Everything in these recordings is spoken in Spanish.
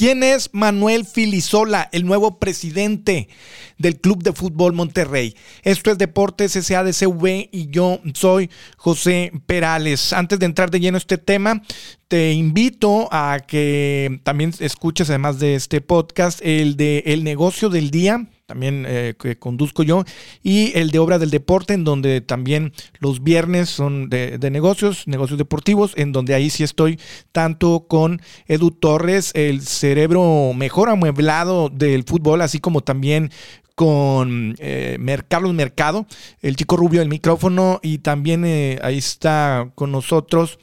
¿Quién es Manuel Filisola, el nuevo presidente del Club de Fútbol Monterrey? Esto es Deportes SADCV y yo soy José Perales. Antes de entrar de lleno a este tema, te invito a que también escuches, además de este podcast, el de El Negocio del Día también eh, que conduzco yo, y el de Obra del Deporte, en donde también los viernes son de, de, negocios, negocios deportivos, en donde ahí sí estoy tanto con Edu Torres, el cerebro mejor amueblado del fútbol, así como también con eh, Carlos Mercado, el chico rubio del micrófono, y también eh, ahí está con nosotros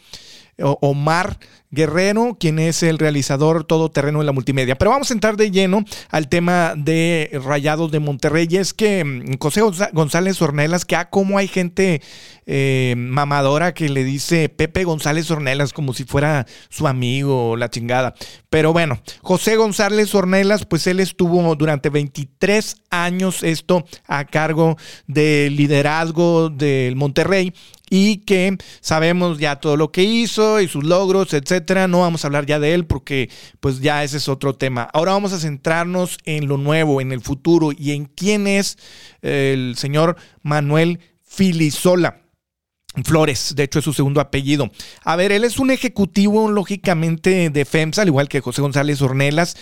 Omar Guerrero, quien es el realizador todoterreno de la multimedia. Pero vamos a entrar de lleno al tema de Rayados de Monterrey. Y es que mm, José González Ornelas, que a cómo hay gente eh, mamadora que le dice Pepe González Ornelas como si fuera su amigo o la chingada. Pero bueno, José González Ornelas, pues él estuvo durante 23 años esto a cargo del liderazgo del Monterrey y que sabemos ya todo lo que hizo y sus logros, No vamos a hablar ya de él porque pues ya ese es otro tema. Ahora vamos a centrarnos en lo nuevo, en el futuro y en quién es el señor Manuel Filisola. Flores, de hecho es su segundo apellido. A ver, él es un ejecutivo lógicamente de FEMSA, al igual que José González Ornelas,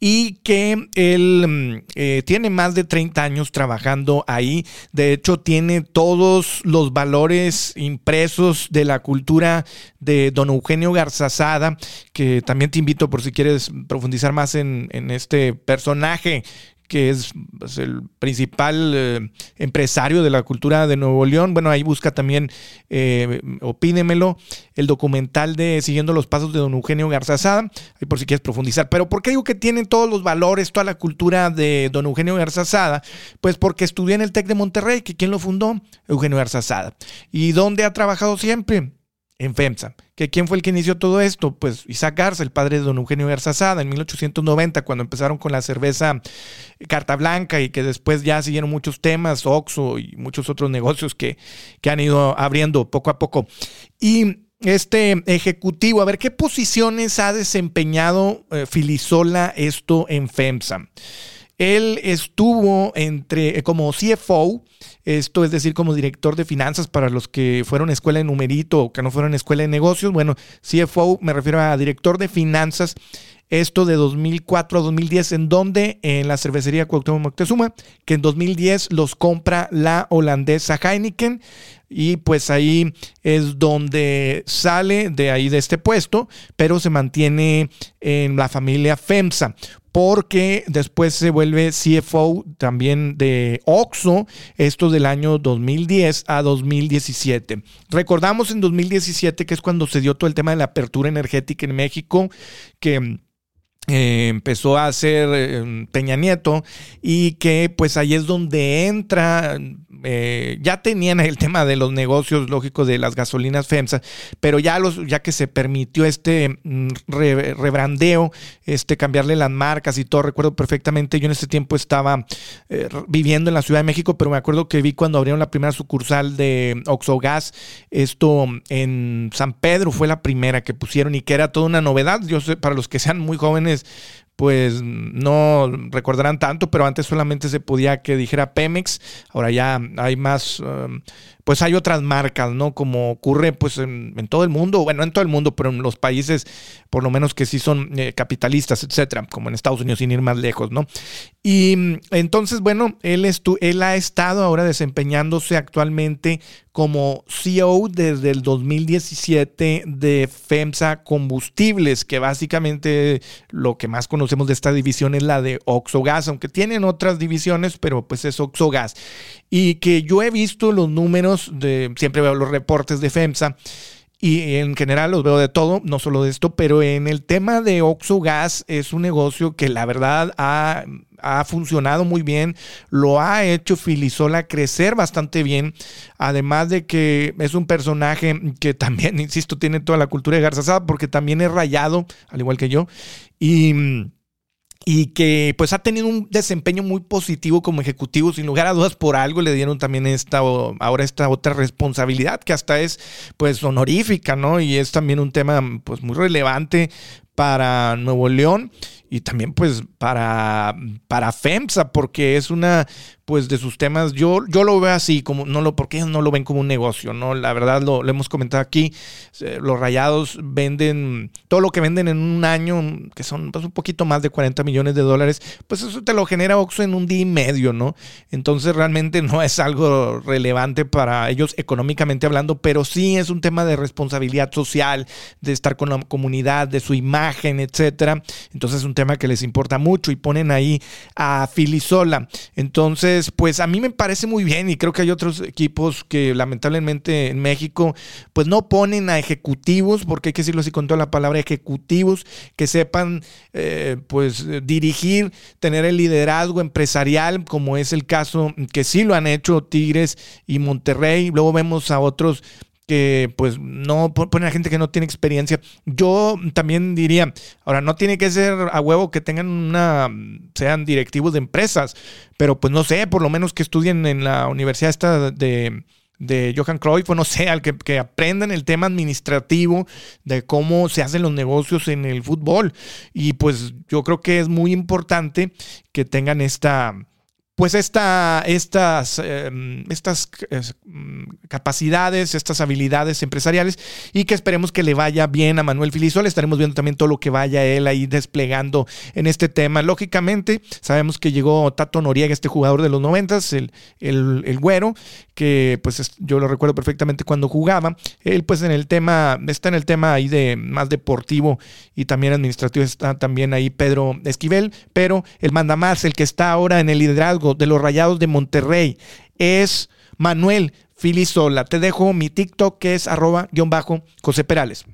y que él eh, tiene más de 30 años trabajando ahí. De hecho, tiene todos los valores impresos de la cultura de don Eugenio Garzazada, que también te invito por si quieres profundizar más en este personaje que es pues, el principal eh, empresario de la cultura de Nuevo León. Bueno, ahí busca también, eh, opínemelo, el documental de Siguiendo los Pasos de Don Eugenio Garzazada, ahí por si quieres profundizar. Pero ¿por qué digo que tienen todos los valores, toda la cultura de Don Eugenio Garzazada? Pues porque estudié en el TEC de Monterrey, que ¿quién lo fundó? Eugenio Garzazada. ¿Y dónde ha trabajado siempre? En FEMSA. ¿Que ¿Quién fue el que inició todo esto? Pues Isaac Garza, el padre de don Eugenio Garza Sada, en 1890, cuando empezaron con la cerveza Carta Blanca y que después ya siguieron muchos temas, Oxxo y muchos otros negocios que, que han ido abriendo poco a poco. Y este ejecutivo, a ver, ¿qué posiciones ha desempeñado eh, Filisola esto en FEMSA? Él estuvo entre como CFO, esto es decir, como director de finanzas para los que fueron escuela de numerito o que no fueron escuela de negocios. Bueno, CFO me refiero a director de finanzas. Esto de 2004 a 2010, en donde en la cervecería Cuauhtémoc Moctezuma, que en 2010 los compra la holandesa Heineken y pues ahí es donde sale de ahí de este puesto, pero se mantiene en la familia FEMSA porque después se vuelve CFO también de Oxo, esto del año 2010 a 2017. Recordamos en 2017 que es cuando se dio todo el tema de la apertura energética en México, que eh, empezó a hacer eh, Peña Nieto y que pues ahí es donde entra eh, ya tenían el tema de los negocios lógicos de las gasolinas FEMSA, pero ya, los, ya que se permitió este mm, rebrandeo, este cambiarle las marcas y todo, recuerdo perfectamente, yo en ese tiempo estaba eh, viviendo en la Ciudad de México, pero me acuerdo que vi cuando abrieron la primera sucursal de Oxogas, esto en San Pedro fue la primera que pusieron y que era toda una novedad, yo sé, para los que sean muy jóvenes, because pues no recordarán tanto, pero antes solamente se podía que dijera Pemex, ahora ya hay más, um, pues hay otras marcas, ¿no? Como ocurre pues en, todo el mundo, bueno, en todo el mundo, pero en los países por lo menos que sí son eh, capitalistas, etcétera, como en Estados Unidos sin ir más lejos, ¿no? Y mm, entonces, bueno, él, él ha estado ahora desempeñándose actualmente como CEO desde el 2017 de FEMSA Combustibles, que básicamente lo que más conocemos de esta división es la de Oxogas, aunque tienen otras divisiones, pero pues es Oxogas. Y que yo he visto los números de, siempre veo los reportes de FEMSA y en general los veo de todo, no solo de esto, pero en el tema de Oxo Gas es un negocio que la verdad ha, funcionado muy bien, lo ha hecho Filisola crecer bastante bien, además de que es un personaje que también, insisto, tiene toda la cultura de Garzazada porque también es rayado, al igual que yo, y y que pues ha tenido un desempeño muy positivo como ejecutivo, sin lugar a dudas por algo le dieron también esta ahora esta otra responsabilidad que hasta es pues honorífica, ¿no? Y es también un tema pues muy relevante para Nuevo León y también pues para, para FEMSA, porque es una pues de sus temas, yo, yo lo veo así, como no lo, porque ellos no lo ven como un negocio, ¿no? La verdad lo, hemos comentado aquí, eh, los rayados venden, todo lo que venden en un año, que son pues, un poquito más de 40 millones de dólares, pues eso te lo genera Oxxo en un día y medio, ¿no? Entonces realmente no es algo relevante para ellos económicamente hablando, pero sí es un tema de responsabilidad social, de estar con la comunidad, de su imagen, etcétera. Entonces es un tema que les importa mucho y ponen ahí a Filisola. Entonces, pues a mí me parece muy bien y creo que hay otros equipos que lamentablemente en México pues no ponen a ejecutivos, porque hay que decirlo así con toda la palabra, ejecutivos que sepan eh, pues dirigir, tener el liderazgo empresarial, como es el caso que sí lo han hecho Tigres y Monterrey. Luego vemos a otros que pues no ponen a gente que no tiene experiencia. Yo también diría, ahora no tiene que ser a huevo que tengan una, sean directivos de empresas, pero pues no sé, por lo menos que estudien en la universidad esta de, de Johan Cruyff, o no sé, al que, que, aprendan el tema administrativo de cómo se hacen los negocios en el fútbol. Y pues yo creo que es muy importante que tengan esta pues esta, estas, em, estas mm, capacidades, estas habilidades empresariales y que esperemos que le vaya bien a Manuel Filizol. Estaremos viendo también todo lo que vaya él ahí desplegando en este tema. Lógicamente, sabemos que llegó Tato Noriega, este jugador de los noventas, el, el, el güero, que pues yo lo recuerdo perfectamente cuando jugaba. Él pues en el tema, está en el tema ahí de más deportivo y también administrativo, está también ahí Pedro Esquivel, pero el manda más, el que está ahora en el liderazgo de los Rayados de Monterrey es Manuel Filisola. Te dejo mi TikTok que es arroba guion bajo José Perales.